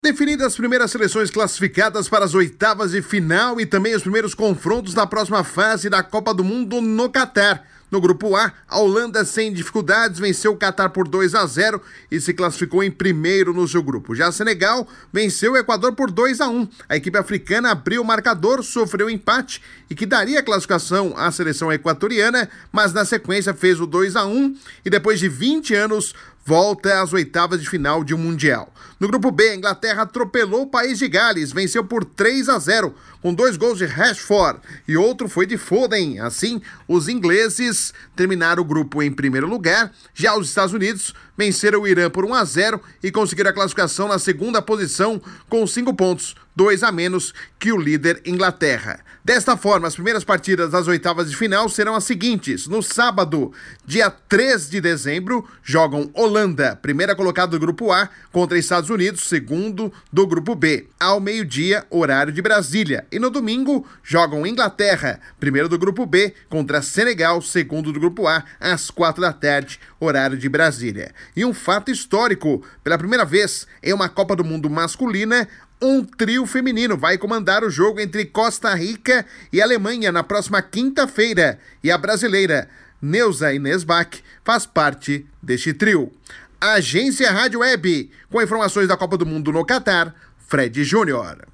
Definidas as primeiras seleções classificadas para as oitavas de final e também os primeiros confrontos na próxima fase da Copa do Mundo no Catar. No grupo A, a Holanda, sem dificuldades, venceu o Catar por 2 a 0 e se classificou em primeiro no seu grupo. Já Senegal venceu o Equador por 2 a 1. A equipe africana abriu o marcador, sofreu empate e que daria classificação à seleção equatoriana, mas na sequência fez o 2 a 1 e depois de 20 anos volta às oitavas de final de um Mundial. No grupo B, a Inglaterra atropelou o país de Gales, venceu por 3 a 0, com dois gols de Rashford e outro foi de Foden. Assim, os ingleses terminaram o grupo em primeiro lugar. Já os Estados Unidos venceram o Irã por 1 a 0 e conseguiram a classificação na segunda posição com 5 pontos, dois a menos que o líder Inglaterra. Desta forma, as primeiras partidas das oitavas de final serão as seguintes: no sábado, dia 3 de dezembro, jogam Holanda, primeira colocada do grupo A, contra Estados Unidos, segundo do grupo B, ao meio-dia, horário de Brasília. E no domingo, jogam Inglaterra, primeiro do grupo B, contra Senegal, segundo do grupo A, às quatro da tarde, horário de Brasília. E um fato histórico: pela primeira vez em uma Copa do Mundo masculina, um trio feminino vai comandar o jogo entre Costa Rica e Alemanha na próxima quinta-feira. E a brasileira Neuza Inês Bach faz parte deste trio. Agência Rádio Web, com informações da Copa do Mundo no Catar, Fred Júnior.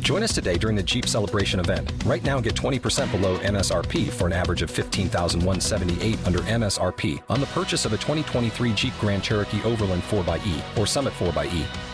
Join us today during the Jeep Celebration event. Right now, get 20% below MSRP for an average of 15178 under MSRP on the purchase of a 2023 Jeep Grand Cherokee Overland 4xE or Summit 4xE.